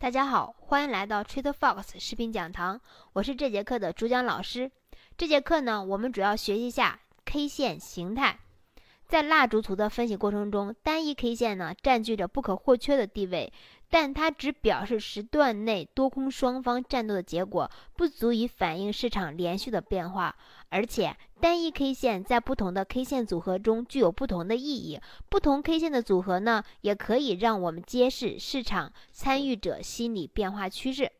大家好，欢迎来到 TradeFox 视频讲堂，我是这节课的主讲老师。这节课呢，我们主要学习下 K 线形态。在蜡烛图的分析过程中，单一 K 线呢占据着不可或缺的地位，但它只表示时段内多空双方战斗的结果，不足以反映市场连续的变化。而且，单一 K 线在不同的 K 线组合中具有不同的意义，不同 K 线的组合呢，也可以让我们揭示市场参与者心理变化趋势。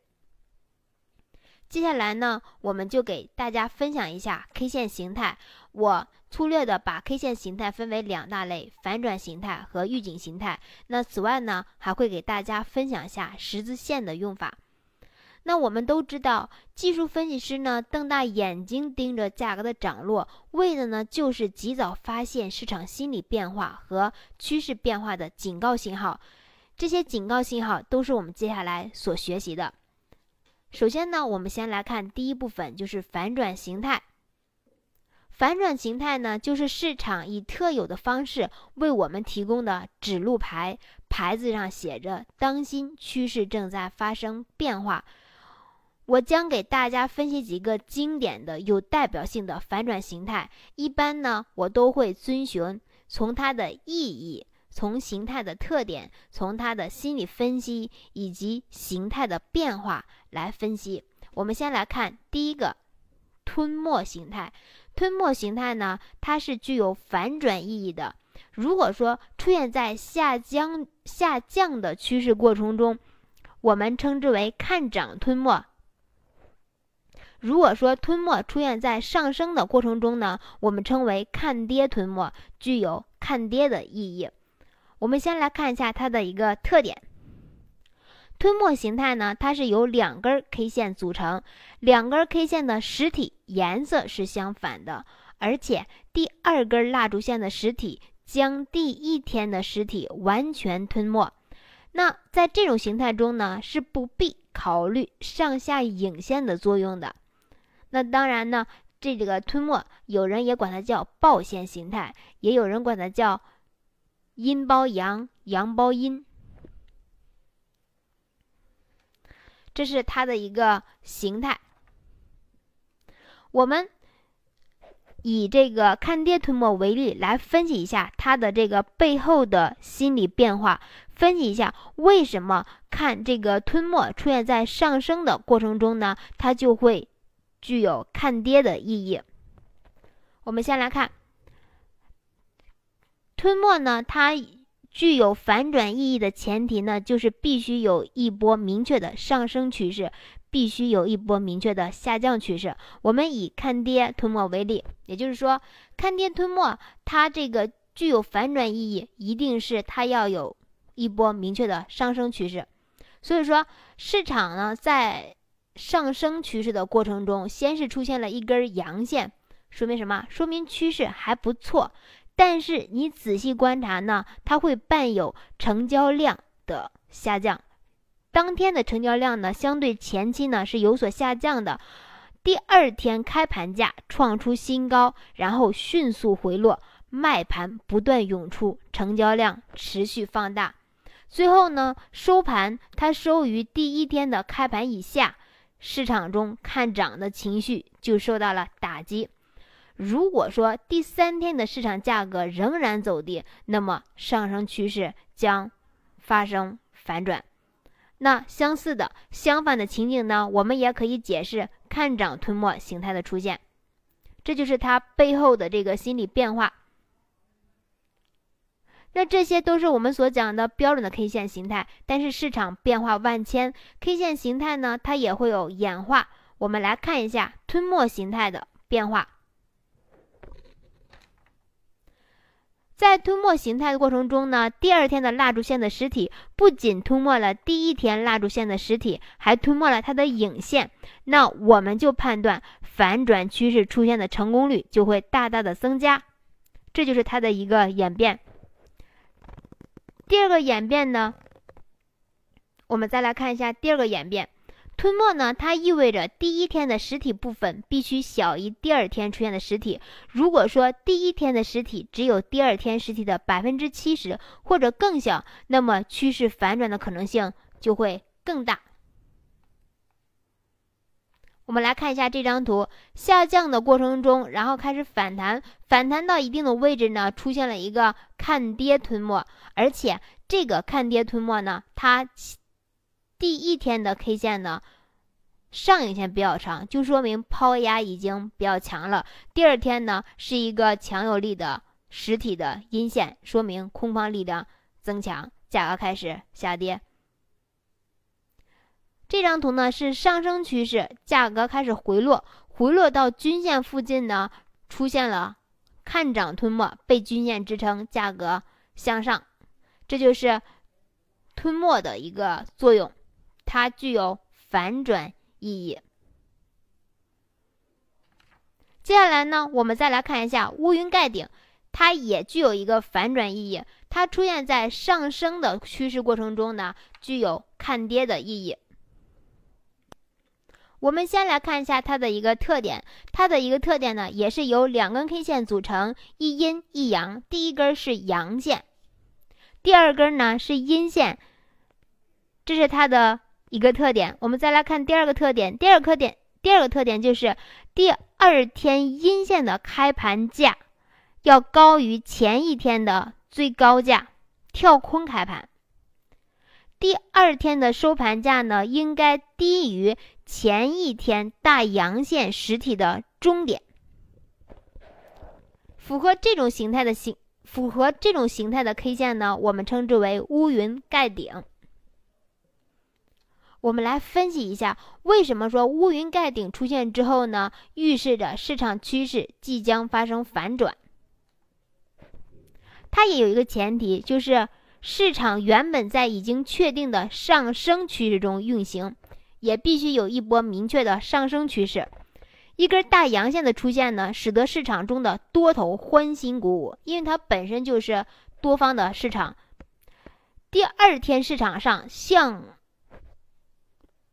接下来呢，我们就给大家分享一下 K 线形态。我粗略的把 K 线形态分为两大类：反转形态和预警形态。那此外呢，还会给大家分享一下十字线的用法。那我们都知道，技术分析师呢瞪大眼睛盯着价格的涨落，为的呢就是及早发现市场心理变化和趋势变化的警告信号。这些警告信号都是我们接下来所学习的。首先呢，我们先来看第一部分，就是反转形态。反转形态呢，就是市场以特有的方式为我们提供的指路牌，牌子上写着“当心趋势正在发生变化”。我将给大家分析几个经典的、有代表性的反转形态。一般呢，我都会遵循从它的意义。从形态的特点，从它的心理分析以及形态的变化来分析。我们先来看第一个吞没形态。吞没形态呢，它是具有反转意义的。如果说出现在下降下降的趋势过程中，我们称之为看涨吞没；如果说吞没出现在上升的过程中呢，我们称为看跌吞没，具有看跌的意义。我们先来看一下它的一个特点。吞没形态呢，它是由两根 K 线组成，两根 K 线的实体颜色是相反的，而且第二根蜡烛线的实体将第一天的实体完全吞没。那在这种形态中呢，是不必考虑上下影线的作用的。那当然呢，这个吞没，有人也管它叫爆线形态，也有人管它叫。阴包阳，阳包阴，这是它的一个形态。我们以这个看跌吞没为例，来分析一下它的这个背后的心理变化，分析一下为什么看这个吞没出现在上升的过程中呢？它就会具有看跌的意义。我们先来看。吞没呢，它具有反转意义的前提呢，就是必须有一波明确的上升趋势，必须有一波明确的下降趋势。我们以看跌吞没为例，也就是说，看跌吞没它这个具有反转意义，一定是它要有一波明确的上升趋势。所以说，市场呢在上升趋势的过程中，先是出现了一根阳线，说明什么？说明趋势还不错。但是你仔细观察呢，它会伴有成交量的下降。当天的成交量呢，相对前期呢是有所下降的。第二天开盘价创出新高，然后迅速回落，卖盘不断涌出，成交量持续放大。最后呢，收盘它收于第一天的开盘以下，市场中看涨的情绪就受到了打击。如果说第三天的市场价格仍然走低，那么上升趋势将发生反转。那相似的、相反的情景呢？我们也可以解释看涨吞没形态的出现，这就是它背后的这个心理变化。那这些都是我们所讲的标准的 K 线形态，但是市场变化万千，K 线形态呢，它也会有演化。我们来看一下吞没形态的变化。在吞没形态的过程中呢，第二天的蜡烛线的实体不仅吞没了第一天蜡烛线的实体，还吞没了它的影线。那我们就判断反转趋势出现的成功率就会大大的增加，这就是它的一个演变。第二个演变呢，我们再来看一下第二个演变。吞没呢，它意味着第一天的实体部分必须小于第二天出现的实体。如果说第一天的实体只有第二天实体的百分之七十或者更小，那么趋势反转的可能性就会更大。我们来看一下这张图，下降的过程中，然后开始反弹，反弹到一定的位置呢，出现了一个看跌吞没，而且这个看跌吞没呢，它第一天的 K 线呢，上影线比较长，就说明抛压已经比较强了。第二天呢，是一个强有力的实体的阴线，说明空方力量增强，价格开始下跌。这张图呢是上升趋势，价格开始回落，回落到均线附近呢，出现了看涨吞没，被均线支撑，价格向上，这就是吞没的一个作用，它具有反转意义。接下来呢，我们再来看一下乌云盖顶，它也具有一个反转意义，它出现在上升的趋势过程中呢，具有看跌的意义。我们先来看一下它的一个特点，它的一个特点呢，也是由两根 K 线组成，一阴一阳。第一根是阳线，第二根呢是阴线，这是它的一个特点。我们再来看第二个特点，第二个特点，第二个特点就是第二天阴线的开盘价要高于前一天的最高价，跳空开盘。第二天的收盘价呢，应该低于。前一天大阳线实体的终点，符合这种形态的形，符合这种形态的 K 线呢，我们称之为乌云盖顶。我们来分析一下，为什么说乌云盖顶出现之后呢，预示着市场趋势即将发生反转？它也有一个前提，就是市场原本在已经确定的上升趋势中运行。也必须有一波明确的上升趋势，一根大阳线的出现呢，使得市场中的多头欢欣鼓舞，因为它本身就是多方的市场。第二天市场上向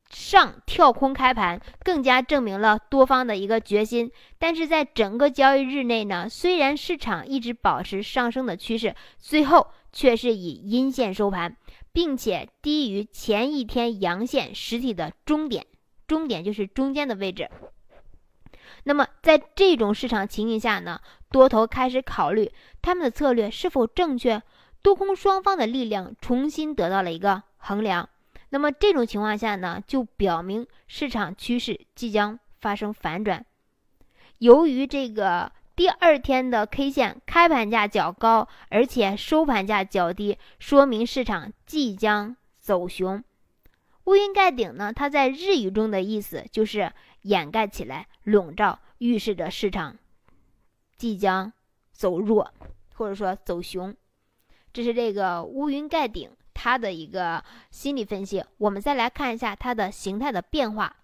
上跳空开盘，更加证明了多方的一个决心。但是在整个交易日内呢，虽然市场一直保持上升的趋势，最后却是以阴线收盘。并且低于前一天阳线实体的终点，终点就是中间的位置。那么在这种市场情形下呢，多头开始考虑他们的策略是否正确，多空双方的力量重新得到了一个衡量。那么这种情况下呢，就表明市场趋势即将发生反转。由于这个。第二天的 K 线开盘价较高，而且收盘价较低，说明市场即将走熊。乌云盖顶呢？它在日语中的意思就是掩盖起来、笼罩，预示着市场即将走弱，或者说走熊。这是这个乌云盖顶它的一个心理分析。我们再来看一下它的形态的变化。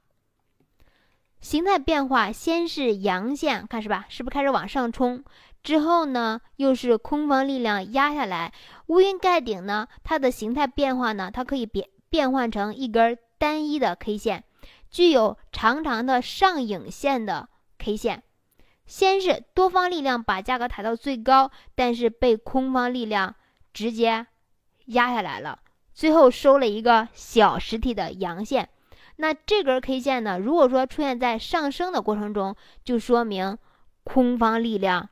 形态变化，先是阳线，看是吧？是不是开始往上冲？之后呢，又是空方力量压下来。乌云盖顶呢，它的形态变化呢，它可以变变换成一根单一的 K 线，具有长长的上影线的 K 线。先是多方力量把价格抬到最高，但是被空方力量直接压下来了，最后收了一个小实体的阳线。那这根 K 线呢？如果说出现在上升的过程中，就说明空方力量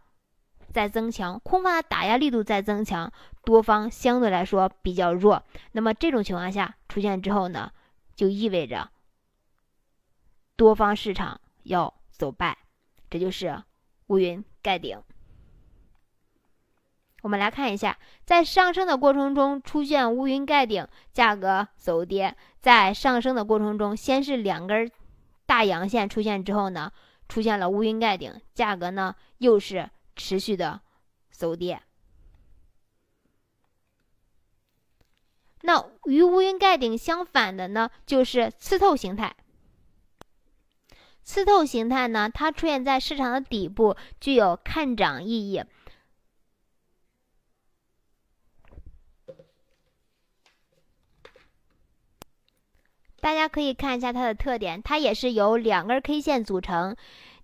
在增强，空方的打压力度在增强，多方相对来说比较弱。那么这种情况下出现之后呢，就意味着多方市场要走败，这就是乌云盖顶。我们来看一下，在上升的过程中出现乌云盖顶，价格走跌。在上升的过程中，先是两根大阳线出现之后呢，出现了乌云盖顶，价格呢又是持续的走跌。那与乌云盖顶相反的呢，就是刺透形态。刺透形态呢，它出现在市场的底部，具有看涨意义。大家可以看一下它的特点，它也是由两根 K 线组成，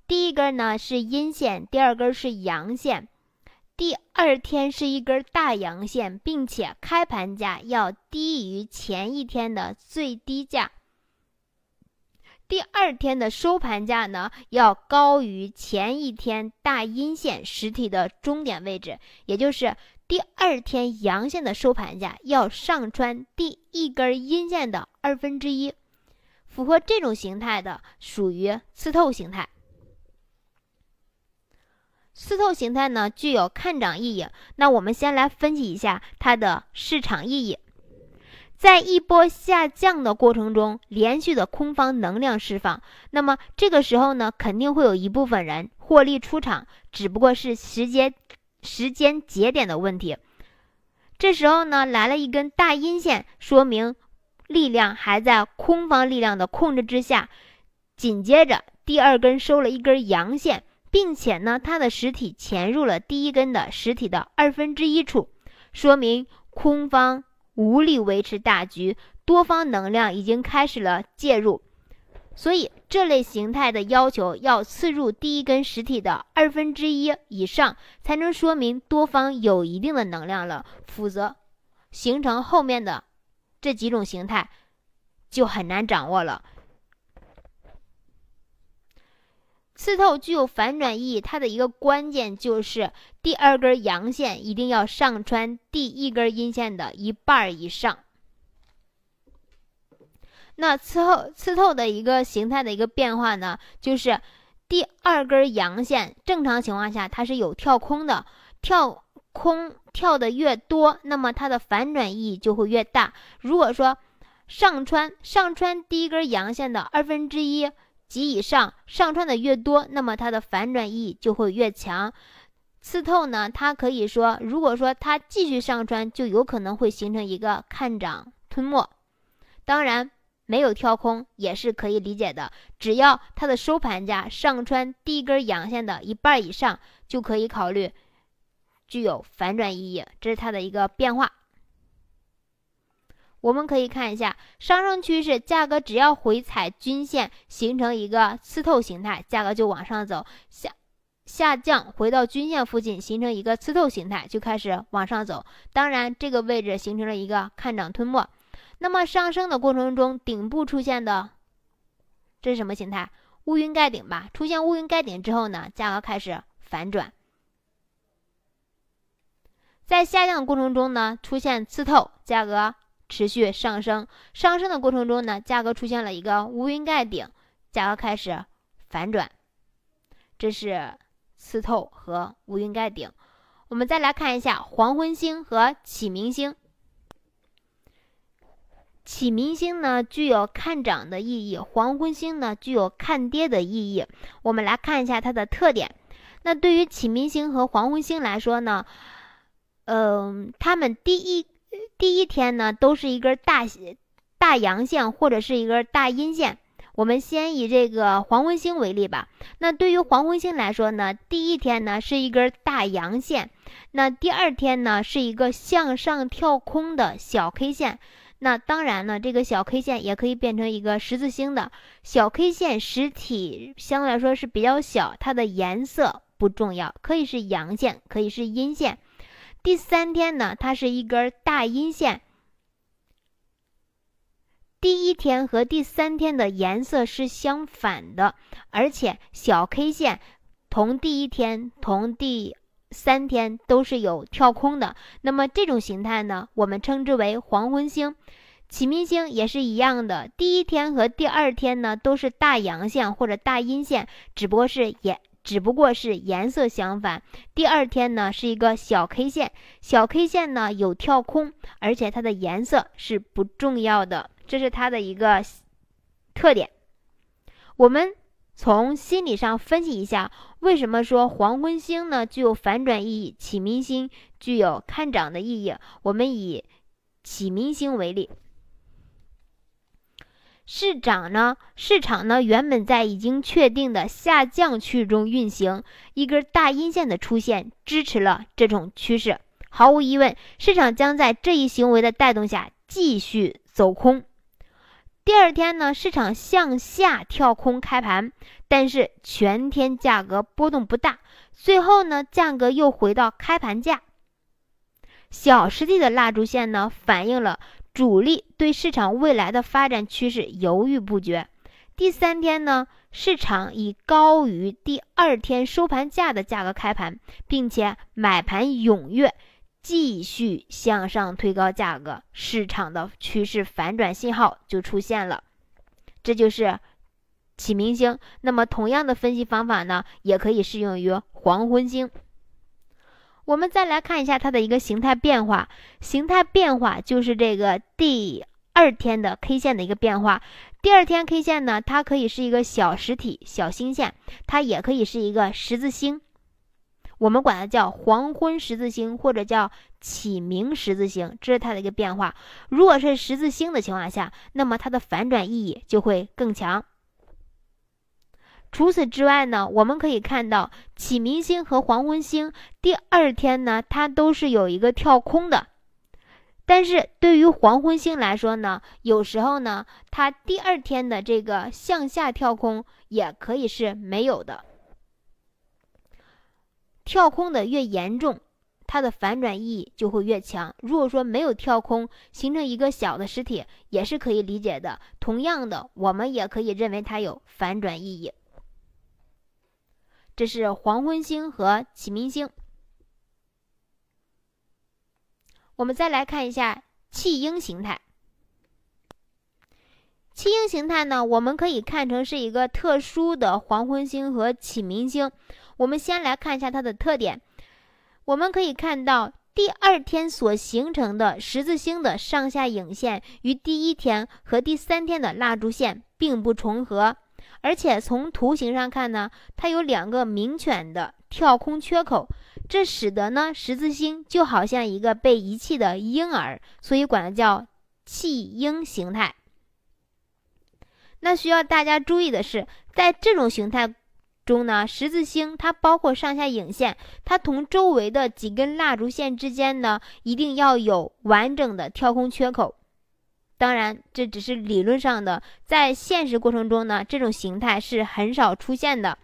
第一根呢是阴线，第二根是阳线。第二天是一根大阳线，并且开盘价要低于前一天的最低价。第二天的收盘价呢，要高于前一天大阴线实体的终点位置，也就是第二天阳线的收盘价要上穿第一根阴线的二分之一。符合这种形态的属于刺透形态。刺透形态呢，具有看涨意义。那我们先来分析一下它的市场意义。在一波下降的过程中，连续的空方能量释放，那么这个时候呢，肯定会有一部分人获利出场，只不过是时间时间节点的问题。这时候呢，来了一根大阴线，说明力量还在空方力量的控制之下。紧接着，第二根收了一根阳线，并且呢，它的实体潜入了第一根的实体的二分之一处，说明空方。无力维持大局，多方能量已经开始了介入，所以这类形态的要求要刺入第一根实体的二分之一以上，才能说明多方有一定的能量了，否则形成后面的这几种形态就很难掌握了。刺透具有反转意义，它的一个关键就是第二根阳线一定要上穿第一根阴线的一半以上。那刺透刺透的一个形态的一个变化呢，就是第二根阳线正常情况下它是有跳空的，跳空跳的越多，那么它的反转意义就会越大。如果说上穿上穿第一根阳线的二分之一。及以上上穿的越多，那么它的反转意义就会越强。刺透呢，它可以说，如果说它继续上穿，就有可能会形成一个看涨吞没。当然，没有跳空也是可以理解的，只要它的收盘价上穿第一根阳线的一半以上，就可以考虑具有反转意义。这是它的一个变化。我们可以看一下上升趋势，价格只要回踩均线，形成一个刺透形态，价格就往上走；下下降回到均线附近，形成一个刺透形态，就开始往上走。当然，这个位置形成了一个看涨吞没。那么上升的过程中，顶部出现的这是什么形态？乌云盖顶吧。出现乌云盖顶之后呢，价格开始反转。在下降的过程中呢，出现刺透，价格。持续上升，上升的过程中呢，价格出现了一个乌云盖顶，价格开始反转，这是刺透和乌云盖顶。我们再来看一下黄昏星和启明星。启明星呢具有看涨的意义，黄昏星呢具有看跌的意义。我们来看一下它的特点。那对于启明星和黄昏星来说呢，嗯，它们第一。第一天呢，都是一根大大阳线或者是一根大阴线。我们先以这个黄昏星为例吧。那对于黄昏星来说呢，第一天呢是一根大阳线，那第二天呢是一个向上跳空的小 K 线。那当然呢，这个小 K 线也可以变成一个十字星的小 K 线，实体相对来说是比较小，它的颜色不重要，可以是阳线，可以是阴线。第三天呢，它是一根大阴线。第一天和第三天的颜色是相反的，而且小 K 线同第一天同第三天都是有跳空的。那么这种形态呢，我们称之为黄昏星。启明星也是一样的，第一天和第二天呢都是大阳线或者大阴线，只不过是颜。只不过是颜色相反。第二天呢是一个小 K 线，小 K 线呢有跳空，而且它的颜色是不重要的，这是它的一个特点。我们从心理上分析一下，为什么说黄昏星呢具有反转意义，启明星具有看涨的意义？我们以启明星为例。市场呢？市场呢？原本在已经确定的下降区域中运行，一根大阴线的出现支持了这种趋势。毫无疑问，市场将在这一行为的带动下继续走空。第二天呢，市场向下跳空开盘，但是全天价格波动不大，最后呢，价格又回到开盘价。小实体的蜡烛线呢，反映了主力对市场未来的发展趋势犹豫不决。第三天呢，市场以高于第二天收盘价的价格开盘，并且买盘踊跃。继续向上推高价格，市场的趋势反转信号就出现了，这就是启明星。那么，同样的分析方法呢，也可以适用于黄昏星。我们再来看一下它的一个形态变化，形态变化就是这个第二天的 K 线的一个变化。第二天 K 线呢，它可以是一个小实体、小星线，它也可以是一个十字星。我们管它叫黄昏十字星，或者叫启明十字星，这是它的一个变化。如果是十字星的情况下，那么它的反转意义就会更强。除此之外呢，我们可以看到启明星和黄昏星第二天呢，它都是有一个跳空的。但是对于黄昏星来说呢，有时候呢，它第二天的这个向下跳空也可以是没有的。跳空的越严重，它的反转意义就会越强。如果说没有跳空，形成一个小的实体，也是可以理解的。同样的，我们也可以认为它有反转意义。这是黄昏星和启明星。我们再来看一下弃婴形态。弃婴形态呢，我们可以看成是一个特殊的黄昏星和启明星。我们先来看一下它的特点。我们可以看到，第二天所形成的十字星的上下影线与第一天和第三天的蜡烛线并不重合，而且从图形上看呢，它有两个明显的跳空缺口，这使得呢十字星就好像一个被遗弃的婴儿，所以管它叫弃婴形态。那需要大家注意的是，在这种形态。中呢，十字星它包括上下影线，它同周围的几根蜡烛线之间呢，一定要有完整的跳空缺口。当然，这只是理论上的，在现实过程中呢，这种形态是很少出现的。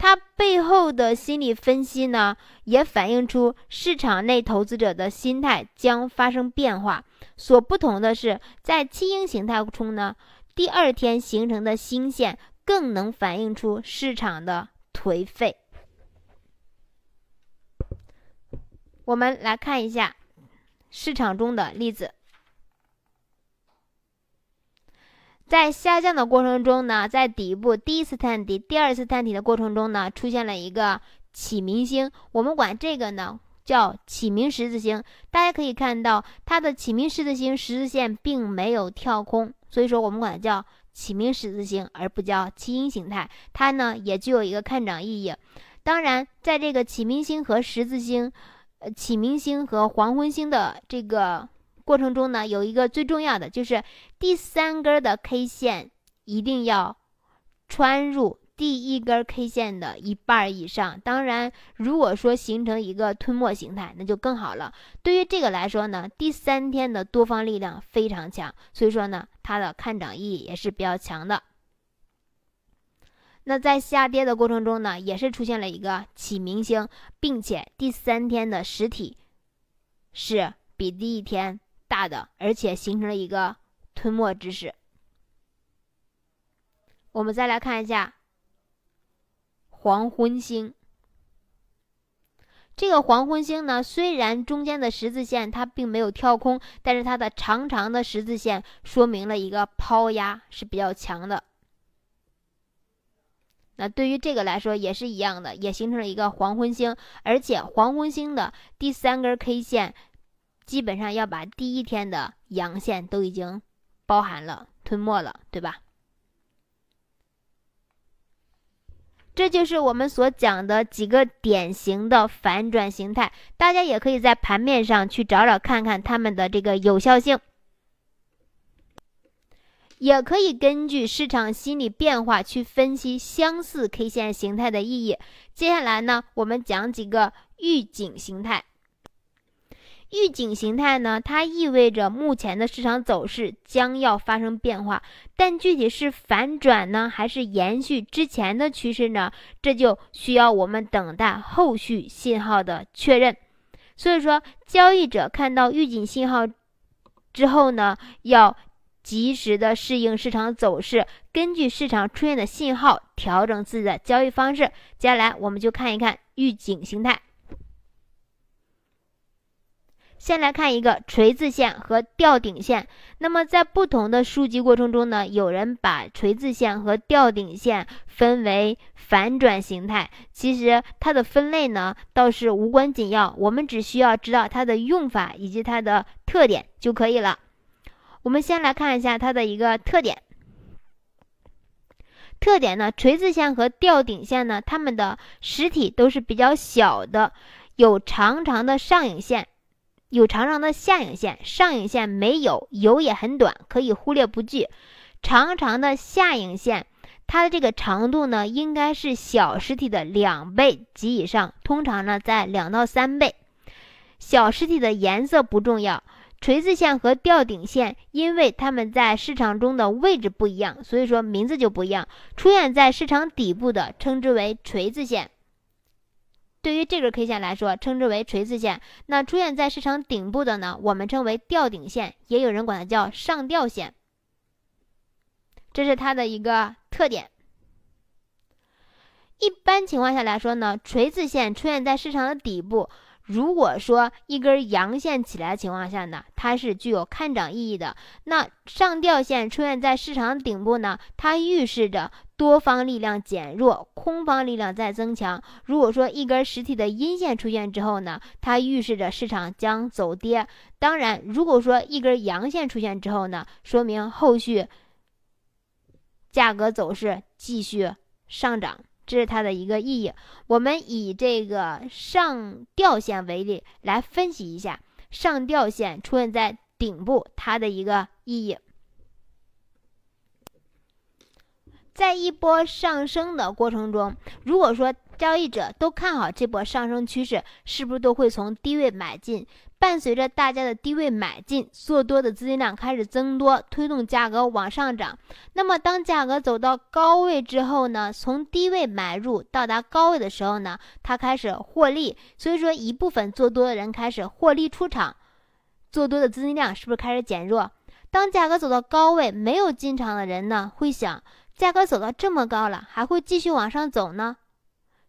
它背后的心理分析呢，也反映出市场内投资者的心态将发生变化。所不同的是，在弃婴形态中呢，第二天形成的星线。更能反映出市场的颓废。我们来看一下市场中的例子，在下降的过程中呢，在底部第一次探底、第二次探底的过程中呢，出现了一个启明星，我们管这个呢叫启明十字星。大家可以看到，它的启明十字星十字线并没有跳空，所以说我们管它叫。启明十字星，而不叫七星形态，它呢也具有一个看涨意义。当然，在这个启明星和十字星、呃启明星和黄昏星的这个过程中呢，有一个最重要的就是第三根的 K 线一定要穿入。第一根 K 线的一半以上，当然，如果说形成一个吞没形态，那就更好了。对于这个来说呢，第三天的多方力量非常强，所以说呢，它的看涨意义也是比较强的。那在下跌的过程中呢，也是出现了一个启明星，并且第三天的实体是比第一天大的，而且形成了一个吞没之势。我们再来看一下。黄昏星，这个黄昏星呢，虽然中间的十字线它并没有跳空，但是它的长长的十字线说明了一个抛压是比较强的。那对于这个来说也是一样的，也形成了一个黄昏星，而且黄昏星的第三根 K 线基本上要把第一天的阳线都已经包含了、吞没了，对吧？这就是我们所讲的几个典型的反转形态，大家也可以在盘面上去找找看看它们的这个有效性，也可以根据市场心理变化去分析相似 K 线形态的意义。接下来呢，我们讲几个预警形态。预警形态呢，它意味着目前的市场走势将要发生变化，但具体是反转呢，还是延续之前的趋势呢？这就需要我们等待后续信号的确认。所以说，交易者看到预警信号之后呢，要及时的适应市场走势，根据市场出现的信号调整自己的交易方式。接下来，我们就看一看预警形态。先来看一个锤子线和吊顶线。那么在不同的书籍过程中呢，有人把锤子线和吊顶线分为反转形态。其实它的分类呢倒是无关紧要，我们只需要知道它的用法以及它的特点就可以了。我们先来看一下它的一个特点。特点呢，锤子线和吊顶线呢，它们的实体都是比较小的，有长长的上影线。有长长的下影线，上影线没有，有也很短，可以忽略不计。长长的下影线，它的这个长度呢，应该是小实体的两倍及以上，通常呢在两到三倍。小实体的颜色不重要。锤子线和吊顶线，因为它们在市场中的位置不一样，所以说名字就不一样。出现在市场底部的，称之为锤子线。对于这根 K 线来说，称之为锤子线。那出现在市场顶部的呢，我们称为吊顶线，也有人管它叫上吊线。这是它的一个特点。一般情况下来说呢，锤子线出现在市场的底部。如果说一根阳线起来的情况下呢，它是具有看涨意义的。那上吊线出现在市场顶部呢，它预示着多方力量减弱，空方力量在增强。如果说一根实体的阴线出现之后呢，它预示着市场将走跌。当然，如果说一根阳线出现之后呢，说明后续价格走势继续上涨。这是它的一个意义。我们以这个上吊线为例来分析一下，上吊线出现在顶部，它的一个意义。在一波上升的过程中，如果说交易者都看好这波上升趋势，是不是都会从低位买进？伴随着大家的低位买进，做多的资金量开始增多，推动价格往上涨。那么，当价格走到高位之后呢？从低位买入到达高位的时候呢，它开始获利。所以说，一部分做多的人开始获利出场，做多的资金量是不是开始减弱？当价格走到高位，没有进场的人呢，会想：价格走到这么高了，还会继续往上走呢？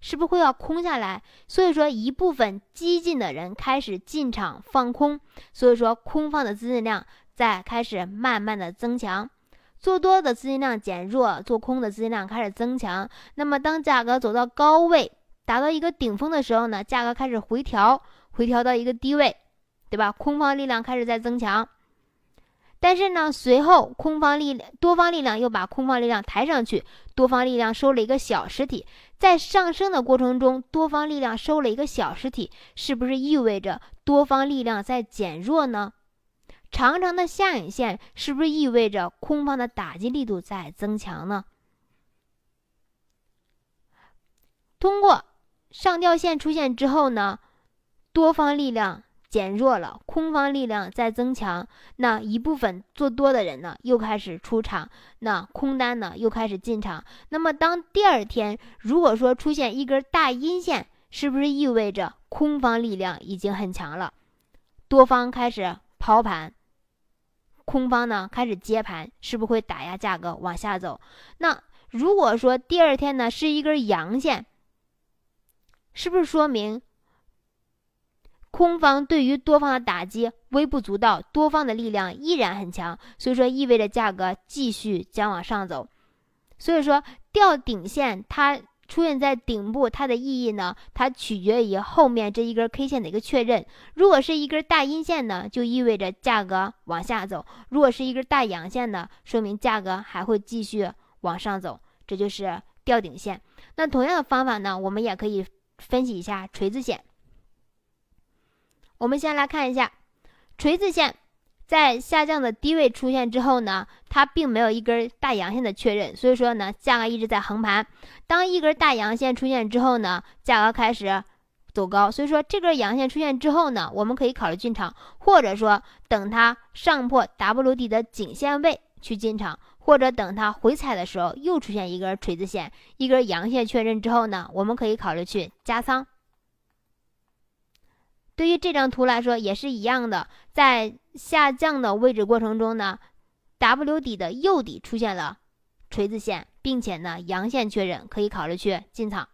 是不是会要空下来？所以说一部分激进的人开始进场放空，所以说空方的资金量在开始慢慢的增强，做多的资金量减弱，做空的资金量开始增强。那么当价格走到高位，达到一个顶峰的时候呢，价格开始回调，回调到一个低位，对吧？空方力量开始在增强。但是呢，随后空方力量、多方力量又把空方力量抬上去，多方力量收了一个小实体，在上升的过程中，多方力量收了一个小实体，是不是意味着多方力量在减弱呢？长长的下影线是不是意味着空方的打击力度在增强呢？通过上吊线出现之后呢，多方力量。减弱了，空方力量在增强，那一部分做多的人呢又开始出场，那空单呢又开始进场。那么当第二天如果说出现一根大阴线，是不是意味着空方力量已经很强了？多方开始抛盘，空方呢开始接盘，是不是会打压价格往下走？那如果说第二天呢是一根阳线，是不是说明？空方对于多方的打击微不足道，多方的力量依然很强，所以说意味着价格继续将往上走。所以说吊顶线它出现在顶部，它的意义呢，它取决于后面这一根 K 线的一个确认。如果是一根大阴线呢，就意味着价格往下走；如果是一根大阳线呢，说明价格还会继续往上走。这就是吊顶线。那同样的方法呢，我们也可以分析一下锤子线。我们先来看一下，锤子线在下降的低位出现之后呢，它并没有一根大阳线的确认，所以说呢，价格一直在横盘。当一根大阳线出现之后呢，价格开始走高，所以说这根阳线出现之后呢，我们可以考虑进场，或者说等它上破 W 底的颈线位去进场，或者等它回踩的时候又出现一根锤子线，一根阳线确认之后呢，我们可以考虑去加仓。对于这张图来说也是一样的，在下降的位置过程中呢，W 底的右底出现了锤子线，并且呢阳线确认，可以考虑去进场。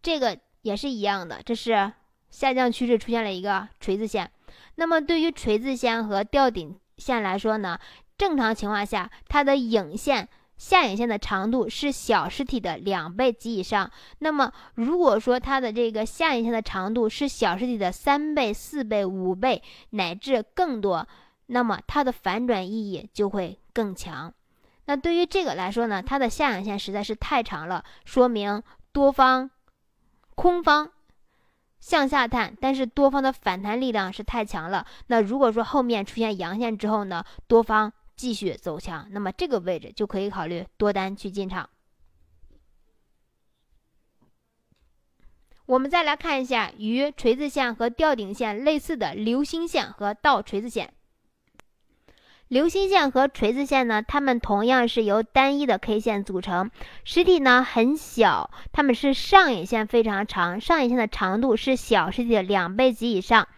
这个也是一样的，这是下降趋势出现了一个锤子线。那么对于锤子线和吊顶线来说呢，正常情况下，它的影线下影线的长度是小实体的两倍及以上。那么如果说它的这个下影线的长度是小实体的三倍、四倍、五倍乃至更多，那么它的反转意义就会更强。那对于这个来说呢，它的下影线实在是太长了，说明多方。空方向下探，但是多方的反弹力量是太强了。那如果说后面出现阳线之后呢，多方继续走强，那么这个位置就可以考虑多单去进场。我们再来看一下与锤子线和吊顶线类似的流星线和倒锤子线。流星线和锤子线呢，它们同样是由单一的 K 线组成，实体呢很小，它们是上影线非常长，上影线的长度是小实体的两倍及以上，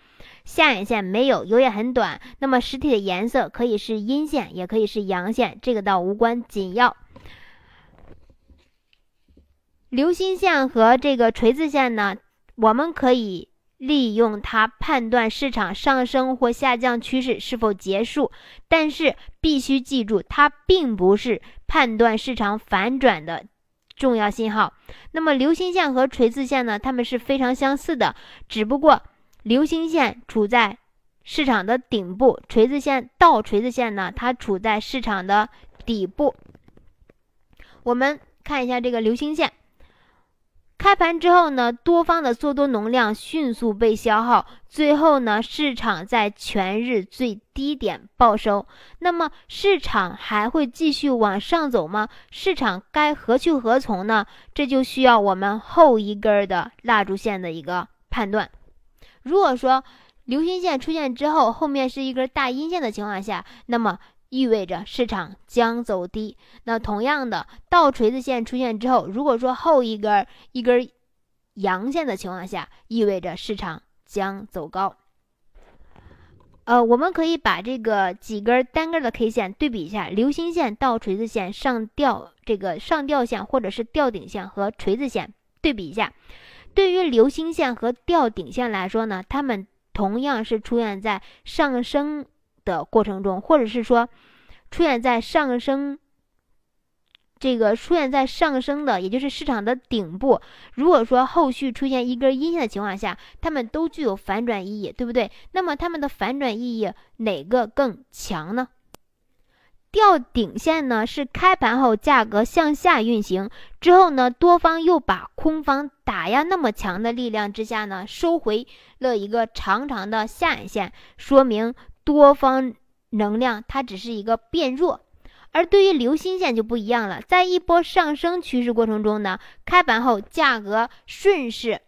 下影线没有，有也很短。那么实体的颜色可以是阴线，也可以是阳线，这个倒无关紧要。流星线和这个锤子线呢，我们可以。利用它判断市场上升或下降趋势是否结束，但是必须记住，它并不是判断市场反转的重要信号。那么流星线和锤子线呢？它们是非常相似的，只不过流星线处在市场的顶部，锤子线倒锤子线呢，它处在市场的底部。我们看一下这个流星线。开盘之后呢，多方的做多能量迅速被消耗，最后呢，市场在全日最低点报收。那么市场还会继续往上走吗？市场该何去何从呢？这就需要我们后一根的蜡烛线的一个判断。如果说流星线出现之后，后面是一根大阴线的情况下，那么。意味着市场将走低。那同样的，倒锤子线出现之后，如果说后一根一根阳线的情况下，意味着市场将走高。呃，我们可以把这个几根单根的 K 线对比一下，流星线、倒锤子线、上吊这个上吊线或者是吊顶线和锤子线对比一下。对于流星线和吊顶线来说呢，它们同样是出现在上升。的过程中，或者是说出现在上升，这个出现在上升的，也就是市场的顶部。如果说后续出现一根阴线的情况下，它们都具有反转意义，对不对？那么它们的反转意义哪个更强呢？吊顶线呢是开盘后价格向下运行之后呢，多方又把空方打压那么强的力量之下呢，收回了一个长长的下影线，说明。多方能量它只是一个变弱，而对于流星线就不一样了。在一波上升趋势过程中呢，开盘后价格顺势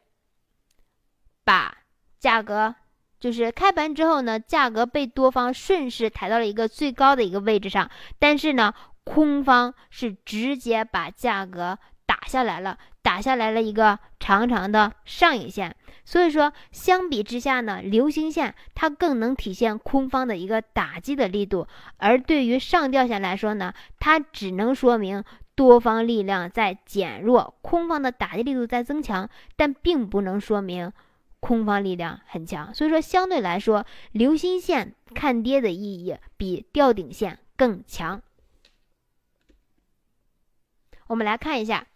把价格，就是开盘之后呢，价格被多方顺势抬到了一个最高的一个位置上，但是呢，空方是直接把价格打下来了，打下来了一个长长的上影线。所以说，相比之下呢，流星线它更能体现空方的一个打击的力度，而对于上吊线来说呢，它只能说明多方力量在减弱，空方的打击力度在增强，但并不能说明空方力量很强。所以说，相对来说，流星线看跌的意义比吊顶线更强。我们来看一下。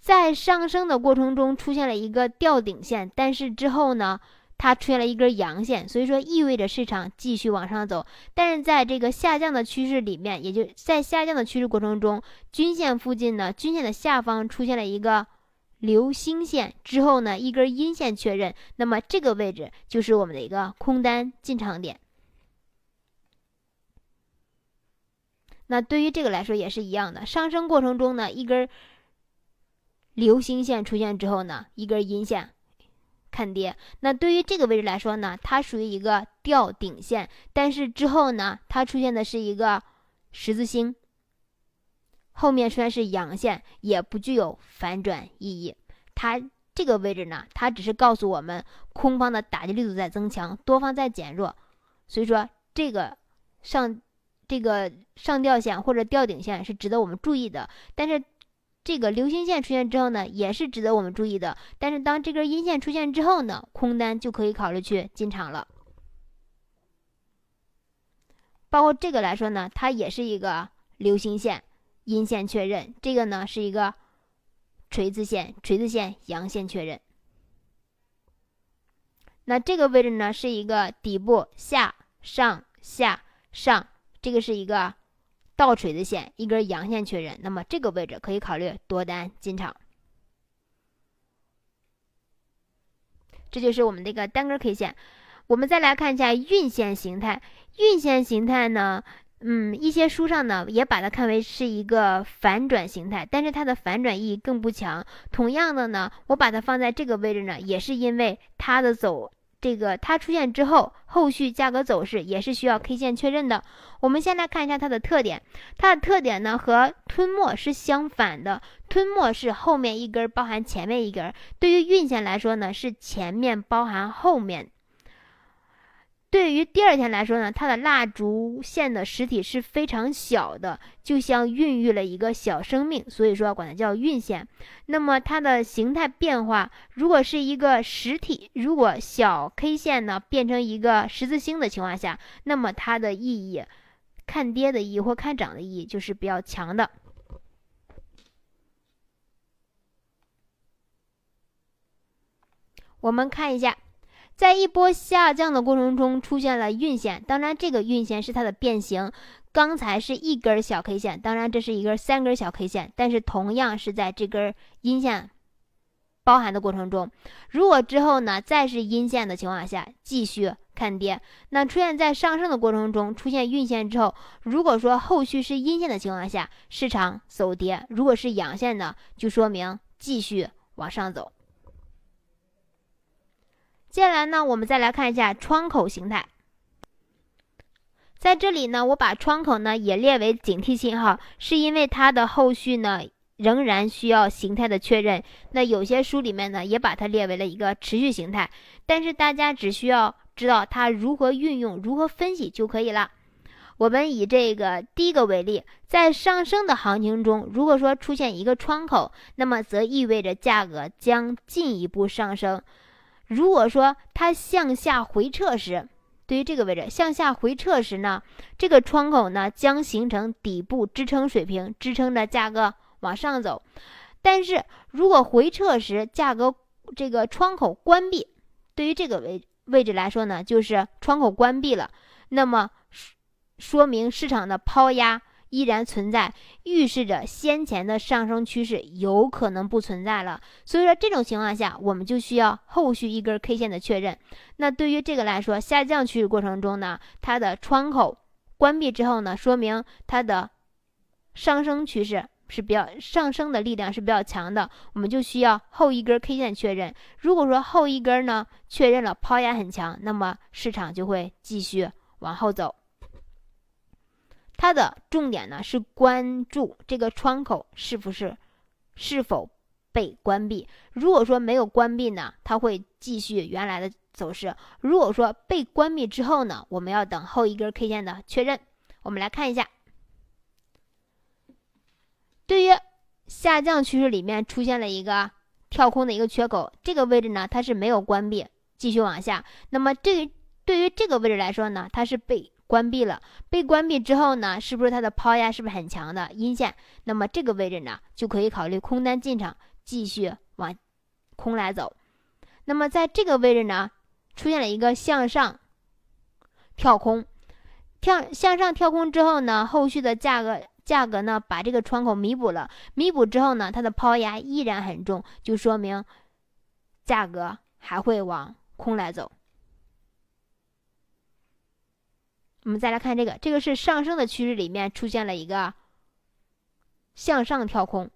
在上升的过程中出现了一个吊顶线，但是之后呢，它出现了一根阳线，所以说意味着市场继续往上走。但是在这个下降的趋势里面，也就在下降的趋势过程中，均线附近呢，均线的下方出现了一个流星线，之后呢，一根阴线确认，那么这个位置就是我们的一个空单进场点。那对于这个来说也是一样的，上升过程中呢，一根。流星线出现之后呢，一根阴线看跌。那对于这个位置来说呢，它属于一个吊顶线，但是之后呢，它出现的是一个十字星，后面虽然是阳线，也不具有反转意义。它这个位置呢，它只是告诉我们空方的打击力度在增强，多方在减弱。所以说，这个上这个上吊线或者吊顶线是值得我们注意的，但是。这个流星线出现之后呢，也是值得我们注意的。但是当这根阴线出现之后呢，空单就可以考虑去进场了。包括这个来说呢，它也是一个流星线，阴线确认。这个呢是一个锤子线，锤子线阳线确认。那这个位置呢是一个底部下上下上，这个是一个。倒锤子线一根阳线确认，那么这个位置可以考虑多单进场。这就是我们的一个单根 K 线。我们再来看一下晕线形态。晕线形态呢，嗯，一些书上呢也把它看为是一个反转形态，但是它的反转意义更不强。同样的呢，我把它放在这个位置呢，也是因为它的走。这个它出现之后，后续价格走势也是需要 K 线确认的。我们先来看一下它的特点，它的特点呢和吞没是相反的，吞没是后面一根包含前面一根，对于运线来说呢是前面包含后面。对于第二天来说呢，它的蜡烛线的实体是非常小的，就像孕育了一个小生命，所以说管它叫孕线。那么它的形态变化，如果是一个实体，如果小 K 线呢变成一个十字星的情况下，那么它的意义，看跌的意义或看涨的意义就是比较强的。我们看一下。在一波下降的过程中出现了晕线，当然这个晕线是它的变形。刚才是一根小 K 线，当然这是一根三根小 K 线，但是同样是在这根阴线包含的过程中。如果之后呢再是阴线的情况下，继续看跌。那出现在上升的过程中出现晕线之后，如果说后续是阴线的情况下，市场走跌；如果是阳线的，就说明继续往上走。接下来呢，我们再来看一下窗口形态。在这里呢，我把窗口呢也列为警惕信号，是因为它的后续呢仍然需要形态的确认。那有些书里面呢也把它列为了一个持续形态，但是大家只需要知道它如何运用、如何分析就可以了。我们以这个第一个为例，在上升的行情中，如果说出现一个窗口，那么则意味着价格将进一步上升。如果说它向下回撤时，对于这个位置向下回撤时呢，这个窗口呢将形成底部支撑水平，支撑着价格往上走。但是如果回撤时价格这个窗口关闭，对于这个位位置来说呢，就是窗口关闭了，那么说明市场的抛压。依然存在，预示着先前的上升趋势有可能不存在了。所以说，这种情况下，我们就需要后续一根 K 线的确认。那对于这个来说，下降趋势过程中呢，它的窗口关闭之后呢，说明它的上升趋势是比较上升的力量是比较强的，我们就需要后一根 K 线确认。如果说后一根呢确认了抛压很强，那么市场就会继续往后走。它的重点呢是关注这个窗口是不是是否被关闭。如果说没有关闭呢，它会继续原来的走势；如果说被关闭之后呢，我们要等后一根 K 线的确认。我们来看一下，对于下降趋势里面出现了一个跳空的一个缺口，这个位置呢它是没有关闭，继续往下。那么这对于这个位置来说呢，它是被。关闭了，被关闭之后呢，是不是它的抛压是不是很强的阴线？那么这个位置呢，就可以考虑空单进场，继续往空来走。那么在这个位置呢，出现了一个向上跳空，跳向上跳空之后呢，后续的价格价格呢，把这个窗口弥补了，弥补之后呢，它的抛压依然很重，就说明价格还会往空来走。我们再来看这个，这个是上升的趋势里面出现了一个向上跳空。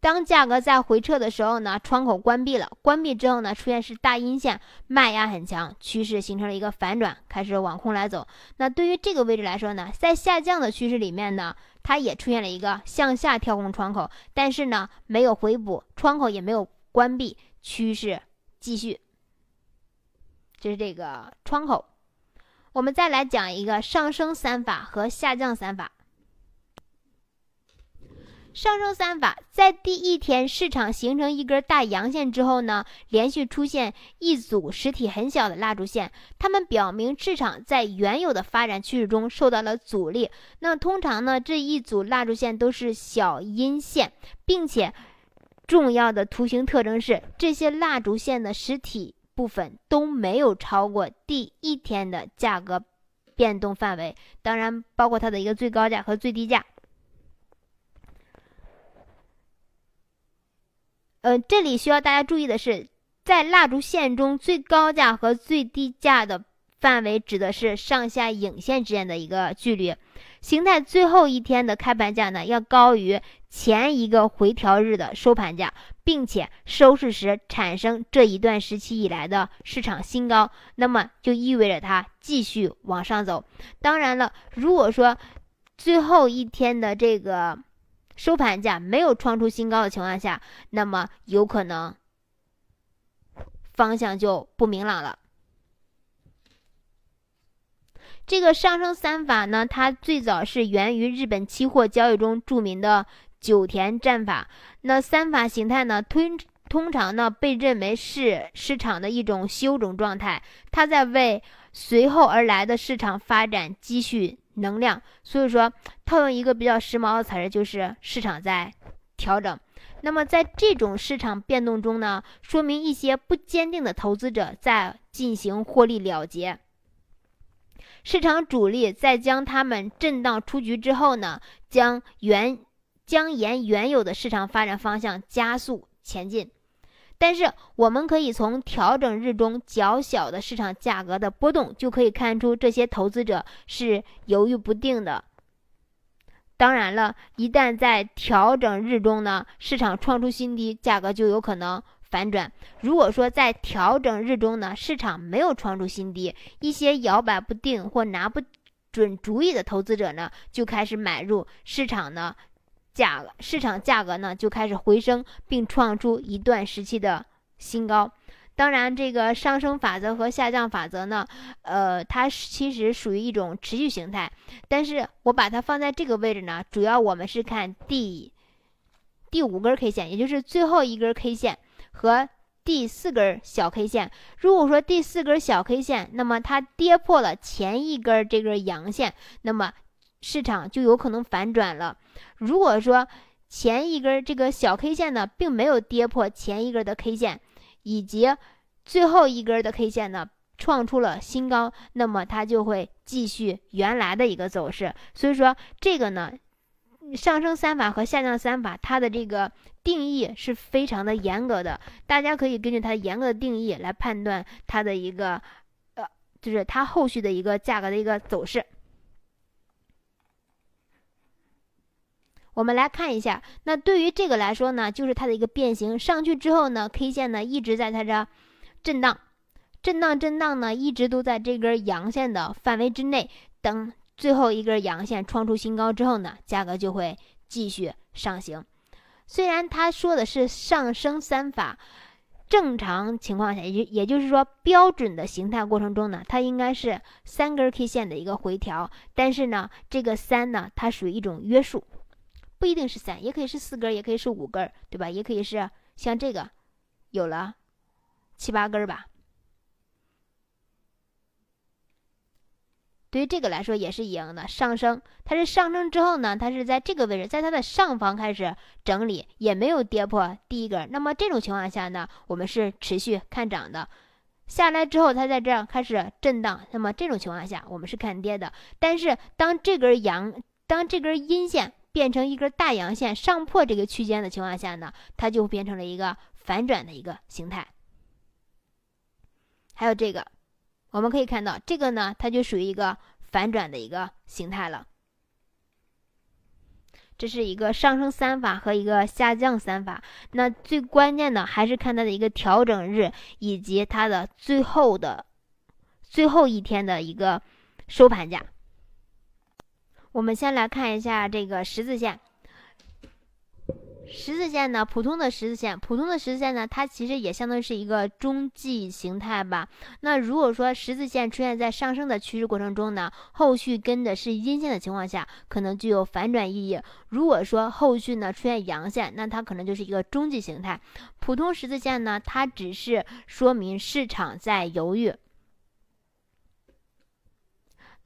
当价格在回撤的时候呢，窗口关闭了，关闭之后呢，出现是大阴线，卖压很强，趋势形成了一个反转，开始往空来走。那对于这个位置来说呢，在下降的趋势里面呢，它也出现了一个向下跳空窗口，但是呢，没有回补，窗口也没有关闭，趋势继续。就是这个窗口。我们再来讲一个上升三法和下降三法。上升三法在第一天市场形成一根大阳线之后呢，连续出现一组实体很小的蜡烛线，它们表明市场在原有的发展趋势中受到了阻力。那通常呢，这一组蜡烛线都是小阴线，并且重要的图形特征是这些蜡烛线的实体部分都没有超过第一天的价格变动范围，当然包括它的一个最高价和最低价。呃，这里需要大家注意的是，在蜡烛线中最高价和最低价的范围指的是上下影线之间的一个距离。形态最后一天的开盘价呢，要高于前一个回调日的收盘价，并且收市时产生这一段时期以来的市场新高，那么就意味着它继续往上走。当然了，如果说最后一天的这个。收盘价没有创出新高的情况下，那么有可能方向就不明朗了。这个上升三法呢，它最早是源于日本期货交易中著名的九田战法。那三法形态呢，通通常呢被认为是市场的一种休整状态，它在为随后而来的市场发展积蓄。能量，所以说套用一个比较时髦的词儿，就是市场在调整。那么在这种市场变动中呢，说明一些不坚定的投资者在进行获利了结。市场主力在将他们震荡出局之后呢，将原将沿原有的市场发展方向加速前进。但是，我们可以从调整日中较小的市场价格的波动，就可以看出这些投资者是犹豫不定的。当然了，一旦在调整日中呢，市场创出新低，价格就有可能反转。如果说在调整日中呢，市场没有创出新低，一些摇摆不定或拿不准主意的投资者呢，就开始买入市场呢。价市场价格呢就开始回升，并创出一段时期的新高。当然，这个上升法则和下降法则呢，呃，它其实属于一种持续形态。但是我把它放在这个位置呢，主要我们是看第第五根 K 线，也就是最后一根 K 线和第四根小 K 线。如果说第四根小 K 线，那么它跌破了前一根这根阳线，那么。市场就有可能反转了。如果说前一根这个小 K 线呢，并没有跌破前一根的 K 线，以及最后一根的 K 线呢创出了新高，那么它就会继续原来的一个走势。所以说这个呢，上升三法和下降三法，它的这个定义是非常的严格的。大家可以根据它严格的定义来判断它的一个呃，就是它后续的一个价格的一个走势。我们来看一下，那对于这个来说呢，就是它的一个变形上去之后呢，K 线呢一直在它这震荡，震荡震荡呢，一直都在这根阳线的范围之内。等最后一根阳线创出新高之后呢，价格就会继续上行。虽然他说的是上升三法，正常情况下，也也就是说标准的形态过程中呢，它应该是三根 K 线的一个回调，但是呢，这个三呢，它属于一种约束。不一定是三，也可以是四根，也可以是五根，对吧？也可以是像这个，有了七八根吧。对于这个来说也是一样的，上升，它是上升之后呢，它是在这个位置，在它的上方开始整理，也没有跌破第一根。那么这种情况下呢，我们是持续看涨的。下来之后，它在这样开始震荡，那么这种情况下，我们是看跌的。但是当这根阳，当这根阴线。变成一根大阳线上破这个区间的情况下呢，它就变成了一个反转的一个形态。还有这个，我们可以看到这个呢，它就属于一个反转的一个形态了。这是一个上升三法和一个下降三法。那最关键的还是看它的一个调整日以及它的最后的最后一天的一个收盘价。我们先来看一下这个十字线。十字线呢，普通的十字线，普通的十字线呢，它其实也相当于是一个中继形态吧。那如果说十字线出现在上升的趋势过程中呢，后续跟的是阴线的情况下，可能具有反转意义。如果说后续呢出现阳线，那它可能就是一个中继形态。普通十字线呢，它只是说明市场在犹豫。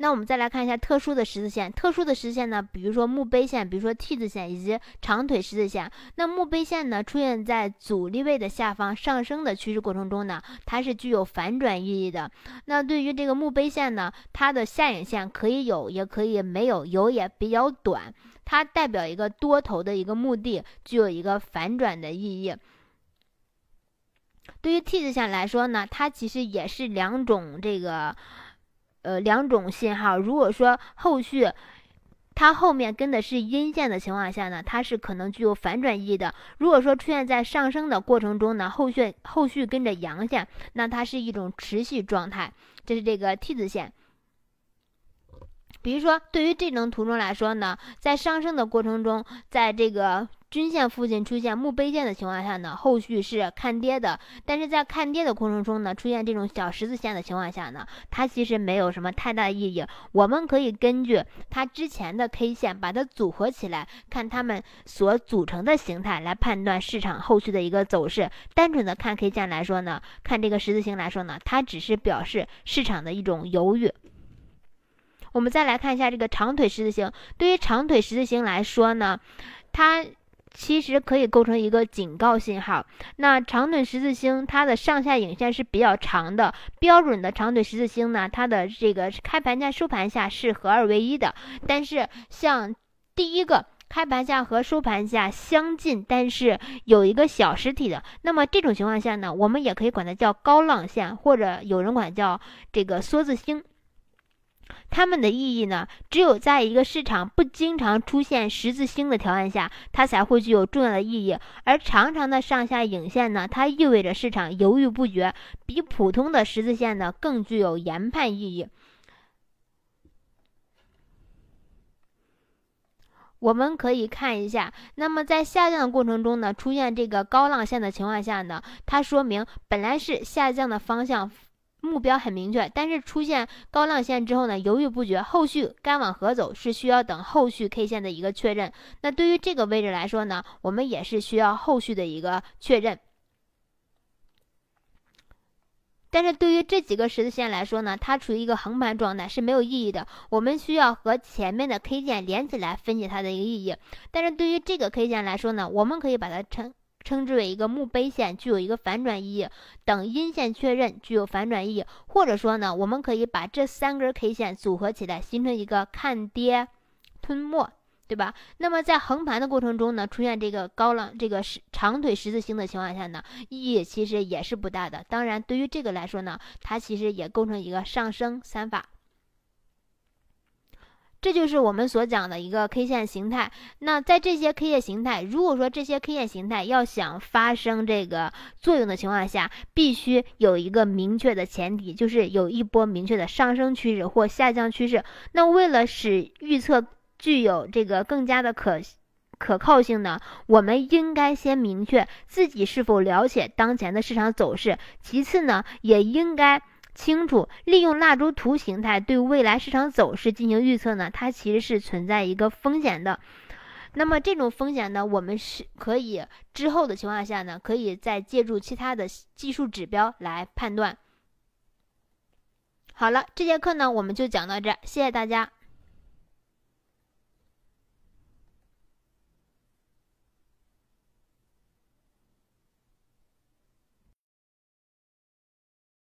那我们再来看一下特殊的十字线，特殊的十字线呢，比如说墓碑线，比如说 T 字线以及长腿十字线。那墓碑线呢，出现在阻力位的下方上升的趋势过程中呢，它是具有反转意义的。那对于这个墓碑线呢，它的下影线可以有，也可以没有，有也比较短，它代表一个多头的一个目的，具有一个反转的意义。对于 T 字线来说呢，它其实也是两种这个。呃，两种信号，如果说后续它后面跟的是阴线的情况下呢，它是可能具有反转意义的。如果说出现在上升的过程中呢，后续后续跟着阳线，那它是一种持续状态，这是这个 T 字线。比如说，对于这种图中来说呢，在上升的过程中，在这个。均线附近出现墓碑线的情况下呢，后续是看跌的。但是在看跌的过程中呢，出现这种小十字线的情况下呢，它其实没有什么太大的意义。我们可以根据它之前的 K 线把它组合起来，看它们所组成的形态来判断市场后续的一个走势。单纯的看 K 线来说呢，看这个十字星来说呢，它只是表示市场的一种犹豫。我们再来看一下这个长腿十字星，对于长腿十字星来说呢，它。其实可以构成一个警告信号。那长腿十字星它的上下影线是比较长的，标准的长腿十字星呢，它的这个开盘价、收盘价是合二为一的。但是像第一个开盘价和收盘价相近，但是有一个小实体的，那么这种情况下呢，我们也可以管它叫高浪线，或者有人管叫这个梭子星。它们的意义呢？只有在一个市场不经常出现十字星的条件下，它才会具有重要的意义。而长长的上下影线呢，它意味着市场犹豫不决，比普通的十字线呢更具有研判意义。我们可以看一下，那么在下降的过程中呢，出现这个高浪线的情况下呢，它说明本来是下降的方向。目标很明确，但是出现高浪线之后呢，犹豫不决，后续该往何走是需要等后续 K 线的一个确认。那对于这个位置来说呢，我们也是需要后续的一个确认。但是对于这几个十字线来说呢，它处于一个横盘状态是没有意义的。我们需要和前面的 K 线连起来分析它的一个意义。但是对于这个 K 线来说呢，我们可以把它称。称之为一个墓碑线，具有一个反转意义。等阴线确认，具有反转意义。或者说呢，我们可以把这三根 K 线组合起来，形成一个看跌吞没，对吧？那么在横盘的过程中呢，出现这个高浪、这个十长腿十字星的情况下呢，意义其实也是不大的。当然，对于这个来说呢，它其实也构成一个上升三法。这就是我们所讲的一个 K 线形态。那在这些 K 线形态，如果说这些 K 线形态要想发生这个作用的情况下，必须有一个明确的前提，就是有一波明确的上升趋势或下降趋势。那为了使预测具有这个更加的可可靠性呢，我们应该先明确自己是否了解当前的市场走势。其次呢，也应该。清楚利用蜡烛图形态对未来市场走势进行预测呢，它其实是存在一个风险的。那么这种风险呢，我们是可以之后的情况下呢，可以再借助其他的技术指标来判断。好了，这节课呢我们就讲到这，谢谢大家。